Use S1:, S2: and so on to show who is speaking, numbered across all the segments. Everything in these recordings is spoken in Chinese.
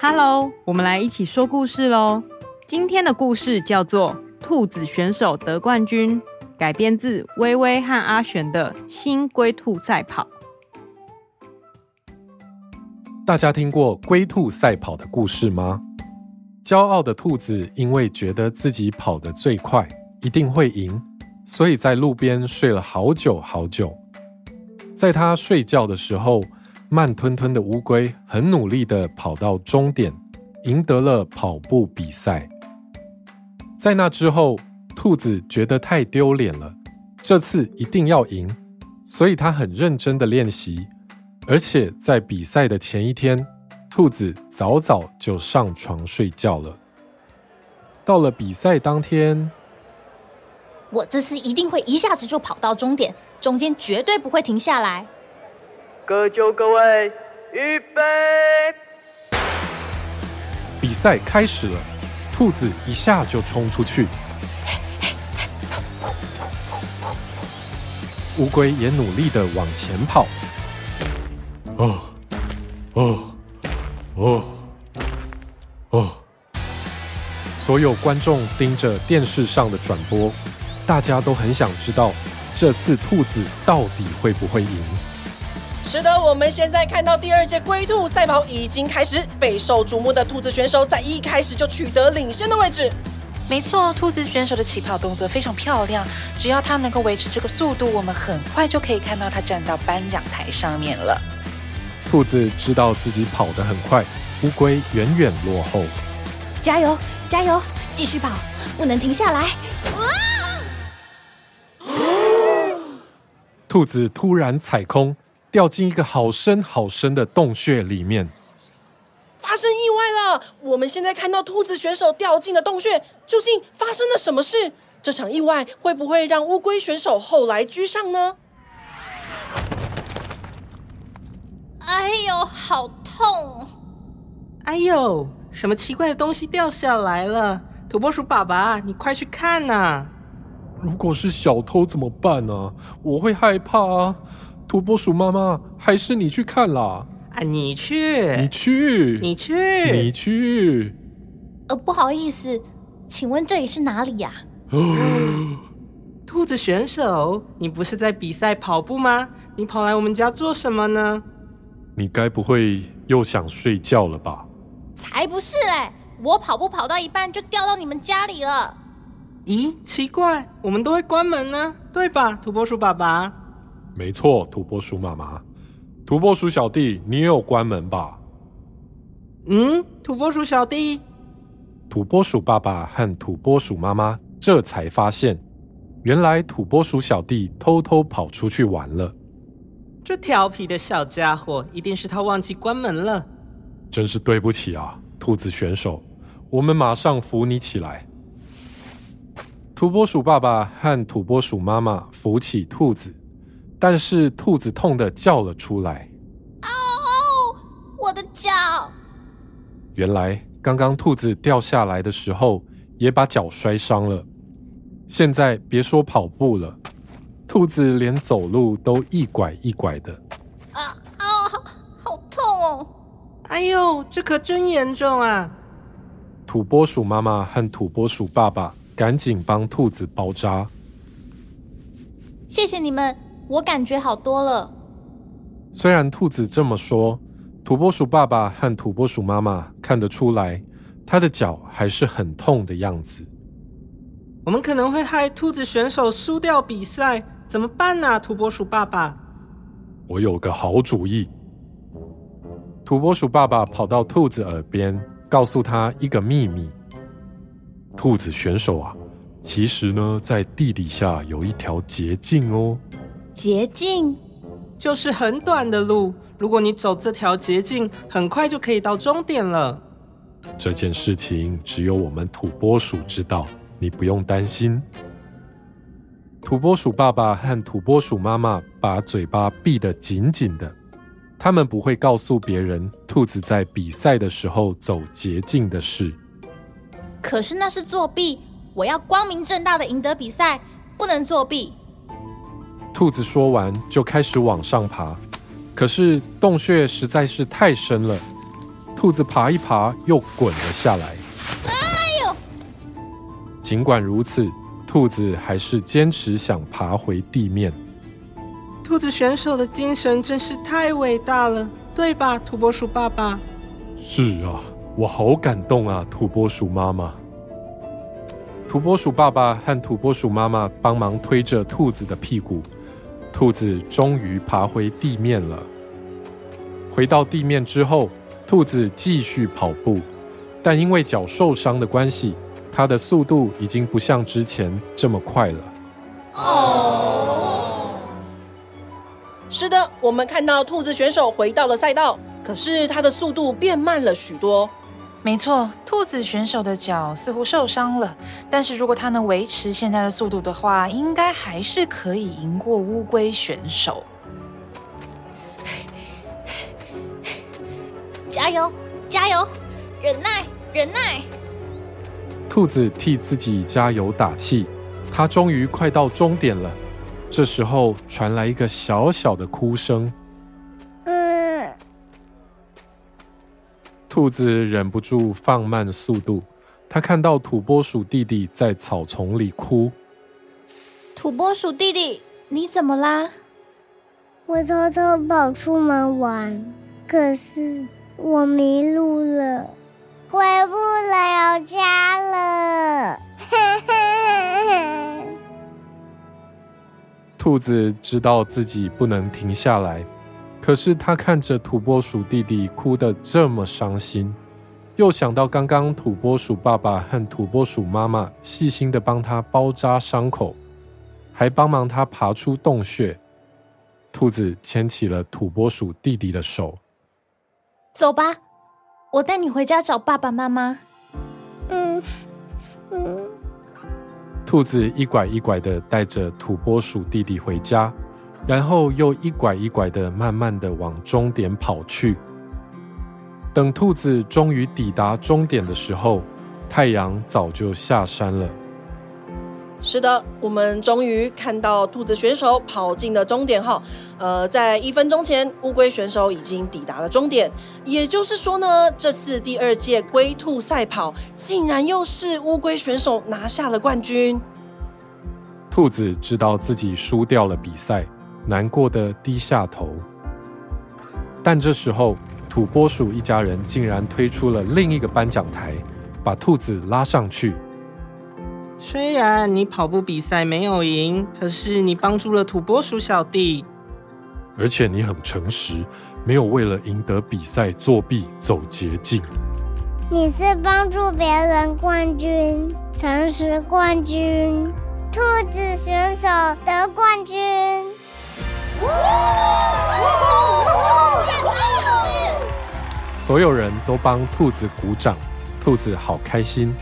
S1: Hello，我们来一起说故事喽。今天的故事叫做《兔子选手得冠军》，改编自薇薇和阿璇的新龟兔赛跑。
S2: 大家听过龟兔赛跑的故事吗？骄傲的兔子因为觉得自己跑得最快，一定会赢，所以在路边睡了好久好久。在他睡觉的时候，慢吞吞的乌龟很努力的跑到终点，赢得了跑步比赛。在那之后，兔子觉得太丢脸了，这次一定要赢，所以他很认真的练习。而且在比赛的前一天，兔子早早就上床睡觉了。到了比赛当天，
S3: 我这次一定会一下子就跑到终点，中间绝对不会停下来。
S4: 各就各位，预备！
S2: 比赛开始了，兔子一下就冲出去，乌龟也努力的往前跑。哦，哦，哦，哦！所有观众盯着电视上的转播，大家都很想知道，这次兔子到底会不会赢。
S4: 是的，我们现在看到第二届龟兔赛跑已经开始，备受瞩目的兔子选手在一开始就取得领先的位置。
S5: 没错，兔子选手的起跑动作非常漂亮，只要他能够维持这个速度，我们很快就可以看到他站到颁奖台上面了。
S2: 兔子知道自己跑得很快，乌龟远远落后。
S3: 加油，加油，继续跑，不能停下来！
S2: 兔子突然踩空。掉进一个好深好深的洞穴里面，
S4: 发生意外了！我们现在看到兔子选手掉进了洞穴，究竟发生了什么事？这场意外会不会让乌龟选手后来居上呢？
S3: 哎呦，好痛！
S6: 哎呦，什么奇怪的东西掉下来了？土拨鼠爸爸，你快去看呐！
S2: 如果是小偷怎么办呢？我会害怕啊！土拨鼠妈妈，还是你去看啦！
S6: 啊，你去，
S2: 你去，
S6: 你去，
S2: 你去。
S3: 呃，不好意思，请问这里是哪里呀？
S6: 兔子选手，你不是在比赛跑步吗？你跑来我们家做什么呢？
S2: 你该不会又想睡觉了吧？
S3: 才不是嘞！我跑步跑到一半就掉到你们家里了。
S6: 咦，奇怪，我们都会关门呢，对吧，土拨鼠爸爸？
S2: 没错，土拨鼠妈妈，土拨鼠小弟，你也有关门吧？
S6: 嗯，土拨鼠小弟，
S2: 土拨鼠爸爸和土拨鼠妈妈这才发现，原来土拨鼠小弟偷偷跑出去玩了。
S6: 这调皮的小家伙，一定是他忘记关门了。
S2: 真是对不起啊，兔子选手，我们马上扶你起来。土拨鼠爸爸和土拨鼠妈妈扶起兔子。但是兔子痛的叫了出来。
S3: 哦，我的脚！
S2: 原来刚刚兔子掉下来的时候也把脚摔伤了。现在别说跑步了，兔子连走路都一拐一拐的。
S3: 啊哦，好，好痛哦！
S6: 哎呦，这可真严重啊！
S2: 土拨鼠妈妈和土拨鼠爸爸赶紧帮兔子包扎。
S3: 谢谢你们。我感觉好多了。
S2: 虽然兔子这么说，土拨鼠爸爸和土拨鼠妈妈看得出来，他的脚还是很痛的样子。
S6: 我们可能会害兔子选手输掉比赛，怎么办呢？土拨鼠爸爸，
S2: 我有个好主意。土拨鼠爸爸跑到兔子耳边，告诉他一个秘密：兔子选手啊，其实呢，在地底下有一条捷径哦。
S3: 捷径
S6: 就是很短的路，如果你走这条捷径，很快就可以到终点了。
S2: 这件事情只有我们土拨鼠知道，你不用担心。土拨鼠爸爸和土拨鼠妈妈把嘴巴闭得紧紧的，他们不会告诉别人兔子在比赛的时候走捷径的事。
S3: 可是那是作弊，我要光明正大的赢得比赛，不能作弊。
S2: 兔子说完就开始往上爬，可是洞穴实在是太深了，兔子爬一爬又滚了下来。哎呦！尽管如此，兔子还是坚持想爬回地面。
S6: 兔子选手的精神真是太伟大了，对吧，土拨鼠爸爸？
S2: 是啊。我好感动啊，土拨鼠妈妈。土拨鼠爸爸和土拨鼠妈妈帮忙推着兔子的屁股，兔子终于爬回地面了。回到地面之后，兔子继续跑步，但因为脚受伤的关系，它的速度已经不像之前这么快了。
S4: 哦，是的，我们看到兔子选手回到了赛道，可是它的速度变慢了许多。
S5: 没错，兔子选手的脚似乎受伤了，但是如果他能维持现在的速度的话，应该还是可以赢过乌龟选手。
S3: 加油，加油，忍耐，忍耐！
S2: 兔子替自己加油打气，它终于快到终点了。这时候传来一个小小的哭声。兔子忍不住放慢速度，它看到土拨鼠弟弟在草丛里哭。
S3: 土拨鼠弟弟，你怎么啦？
S7: 我偷偷跑出门玩，可是我迷路了，回不了家了。
S2: 兔子知道自己不能停下来。可是他看着土拨鼠弟弟哭得这么伤心，又想到刚刚土拨鼠爸爸和土拨鼠妈妈细心的帮他包扎伤口，还帮忙他爬出洞穴，兔子牵起了土拨鼠弟弟的手，
S3: 走吧，我带你回家找爸爸妈妈。嗯
S2: 嗯，兔子一拐一拐的带着土拨鼠弟弟回家。然后又一拐一拐的，慢慢的往终点跑去。等兔子终于抵达终点的时候，太阳早就下山了。
S4: 是的，我们终于看到兔子选手跑进了终点哈。呃，在一分钟前，乌龟选手已经抵达了终点。也就是说呢，这次第二届龟兔赛跑，竟然又是乌龟选手拿下了冠军。
S2: 兔子知道自己输掉了比赛。难过的低下头，但这时候土拨鼠一家人竟然推出了另一个颁奖台，把兔子拉上去。
S6: 虽然你跑步比赛没有赢，可是你帮助了土拨鼠小弟，
S2: 而且你很诚实，没有为了赢得比赛作弊走捷径。
S7: 你是帮助别人冠军，诚实冠军，兔子选手得冠
S2: 所有人都帮兔子鼓掌，兔子好开心。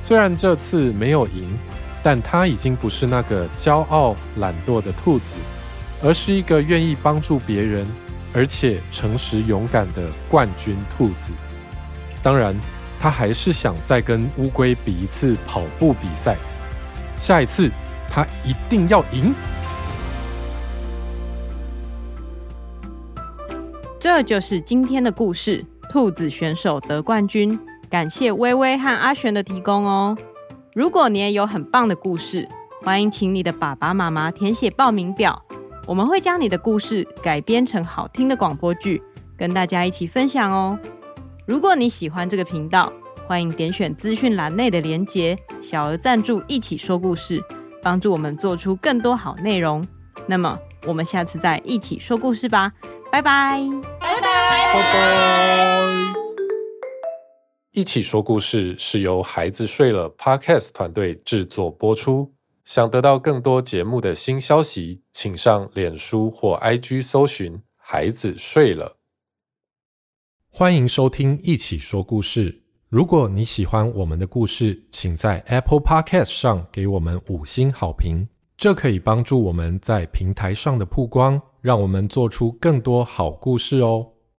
S2: 虽然这次没有赢，但它已经不是那个骄傲懒惰的兔子，而是一个愿意帮助别人，而且诚实勇敢的冠军兔子。当然，它还是想再跟乌龟比一次跑步比赛。下一次，它一定要赢。
S1: 这就是今天的故事，兔子选手得冠军。感谢薇薇和阿璇的提供哦。如果你也有很棒的故事，欢迎请你的爸爸妈妈填写报名表，我们会将你的故事改编成好听的广播剧，跟大家一起分享哦。如果你喜欢这个频道，欢迎点选资讯栏内的连结，小额赞助，一起说故事，帮助我们做出更多好内容。那么，我们下次再一起说故事吧。拜拜，
S3: 拜拜。
S2: 一起说故事是由孩子睡了 Podcast 团队制作播出。想得到更多节目的新消息，请上脸书或 IG 搜寻“孩子睡了”。欢迎收听一起说故事，如果你喜欢我们的故事，请在 Apple Podcast 上给我们五星好评，这可以帮助我们在平台上的曝光，让我们做出更多好故事哦。